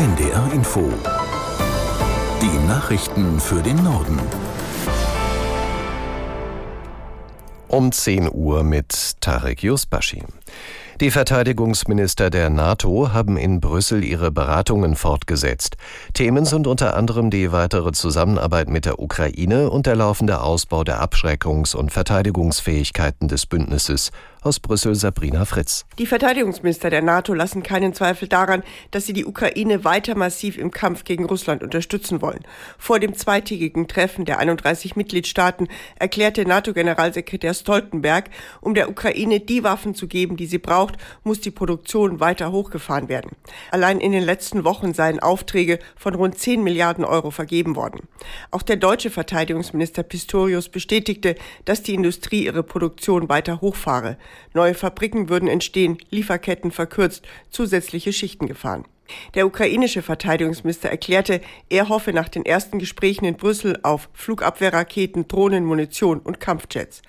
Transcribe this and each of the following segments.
NDR Info. Die Nachrichten für den Norden. Um 10 Uhr mit Tarek Yusbashi. Die Verteidigungsminister der NATO haben in Brüssel ihre Beratungen fortgesetzt. Themen sind unter anderem die weitere Zusammenarbeit mit der Ukraine und der laufende Ausbau der Abschreckungs- und Verteidigungsfähigkeiten des Bündnisses. Aus Brüssel Sabrina Fritz. Die Verteidigungsminister der NATO lassen keinen Zweifel daran, dass sie die Ukraine weiter massiv im Kampf gegen Russland unterstützen wollen. Vor dem zweitägigen Treffen der 31 Mitgliedstaaten erklärte NATO-Generalsekretär Stoltenberg, um der Ukraine die Waffen zu geben, die sie braucht, muss die Produktion weiter hochgefahren werden. Allein in den letzten Wochen seien Aufträge von rund 10 Milliarden Euro vergeben worden. Auch der deutsche Verteidigungsminister Pistorius bestätigte, dass die Industrie ihre Produktion weiter hochfahre. Neue Fabriken würden entstehen, Lieferketten verkürzt, zusätzliche Schichten gefahren. Der ukrainische Verteidigungsminister erklärte, er hoffe nach den ersten Gesprächen in Brüssel auf Flugabwehrraketen, Drohnen, Munition und Kampfjets.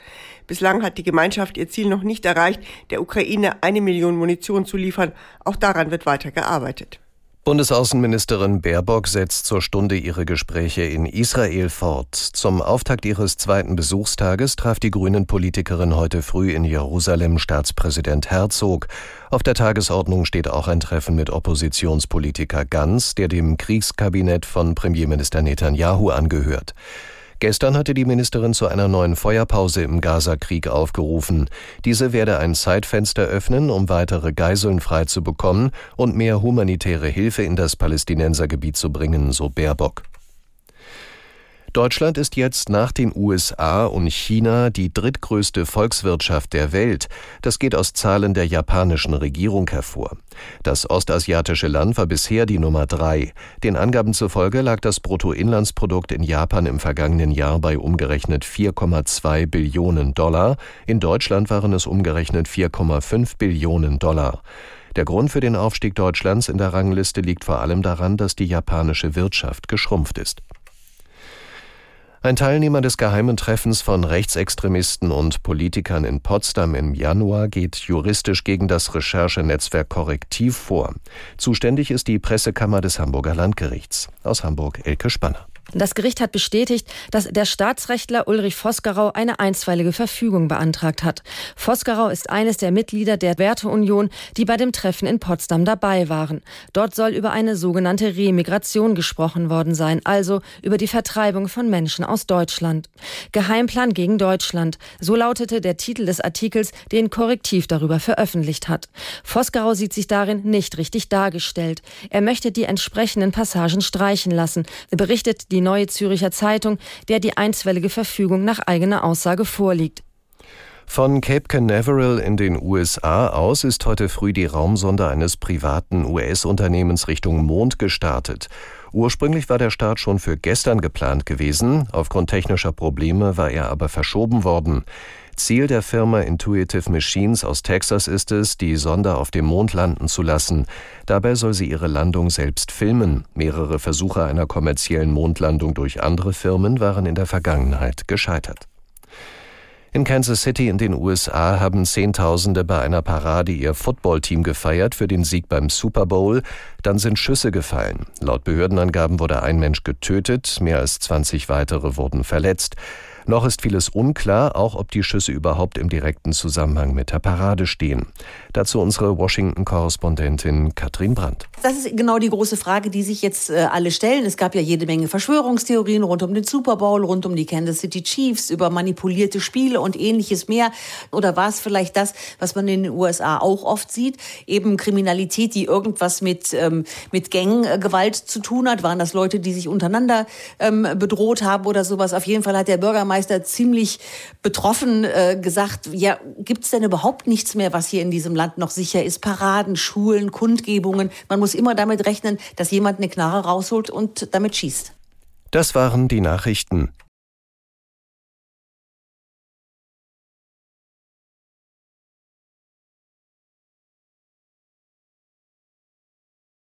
Bislang hat die Gemeinschaft ihr Ziel noch nicht erreicht, der Ukraine eine Million Munition zu liefern. Auch daran wird weiter gearbeitet. Bundesaußenministerin Baerbock setzt zur Stunde ihre Gespräche in Israel fort. Zum Auftakt ihres zweiten Besuchstages traf die Grünen-Politikerin heute früh in Jerusalem Staatspräsident Herzog. Auf der Tagesordnung steht auch ein Treffen mit Oppositionspolitiker Ganz, der dem Kriegskabinett von Premierminister Netanyahu angehört. Gestern hatte die Ministerin zu einer neuen Feuerpause im Gaza-Krieg aufgerufen. Diese werde ein Zeitfenster öffnen, um weitere Geiseln freizubekommen und mehr humanitäre Hilfe in das Palästinensergebiet zu bringen, so Baerbock. Deutschland ist jetzt nach den USA und China die drittgrößte Volkswirtschaft der Welt. Das geht aus Zahlen der japanischen Regierung hervor. Das ostasiatische Land war bisher die Nummer drei. Den Angaben zufolge lag das Bruttoinlandsprodukt in Japan im vergangenen Jahr bei umgerechnet 4,2 Billionen Dollar. In Deutschland waren es umgerechnet 4,5 Billionen Dollar. Der Grund für den Aufstieg Deutschlands in der Rangliste liegt vor allem daran, dass die japanische Wirtschaft geschrumpft ist. Ein Teilnehmer des geheimen Treffens von Rechtsextremisten und Politikern in Potsdam im Januar geht juristisch gegen das Recherchenetzwerk Korrektiv vor. Zuständig ist die Pressekammer des Hamburger Landgerichts. Aus Hamburg Elke Spanner. Das Gericht hat bestätigt, dass der Staatsrechtler Ulrich Vosgerau eine einstweilige Verfügung beantragt hat. Vosgerau ist eines der Mitglieder der Werteunion, die bei dem Treffen in Potsdam dabei waren. Dort soll über eine sogenannte Remigration gesprochen worden sein, also über die Vertreibung von Menschen aus Deutschland. Geheimplan gegen Deutschland, so lautete der Titel des Artikels, den Korrektiv darüber veröffentlicht hat. Vosgerau sieht sich darin nicht richtig dargestellt. Er möchte die entsprechenden Passagen streichen lassen, berichtet die die Neue Züricher Zeitung, der die einstweilige Verfügung nach eigener Aussage vorliegt. Von Cape Canaveral in den USA aus ist heute früh die Raumsonde eines privaten US-Unternehmens Richtung Mond gestartet. Ursprünglich war der Start schon für gestern geplant gewesen, aufgrund technischer Probleme war er aber verschoben worden. Ziel der Firma Intuitive Machines aus Texas ist es, die Sonde auf dem Mond landen zu lassen. Dabei soll sie ihre Landung selbst filmen. Mehrere Versuche einer kommerziellen Mondlandung durch andere Firmen waren in der Vergangenheit gescheitert. In Kansas City in den USA haben Zehntausende bei einer Parade ihr Footballteam gefeiert für den Sieg beim Super Bowl. Dann sind Schüsse gefallen. Laut Behördenangaben wurde ein Mensch getötet, mehr als 20 weitere wurden verletzt. Noch ist vieles unklar, auch ob die Schüsse überhaupt im direkten Zusammenhang mit der Parade stehen. Dazu unsere Washington-Korrespondentin Katrin Brandt. Das ist genau die große Frage, die sich jetzt äh, alle stellen. Es gab ja jede Menge Verschwörungstheorien rund um den Super Bowl, rund um die Kansas City Chiefs, über manipulierte Spiele und ähnliches mehr. Oder war es vielleicht das, was man in den USA auch oft sieht, eben Kriminalität, die irgendwas mit, ähm, mit Ganggewalt zu tun hat? Waren das Leute, die sich untereinander ähm, bedroht haben oder sowas? Auf jeden Fall hat der Bürgermeister ziemlich betroffen äh, gesagt, ja, gibt es denn überhaupt nichts mehr, was hier in diesem Land noch sicher ist? Paraden, Schulen, Kundgebungen. Man muss immer damit rechnen, dass jemand eine Knarre rausholt und damit schießt. Das waren die Nachrichten.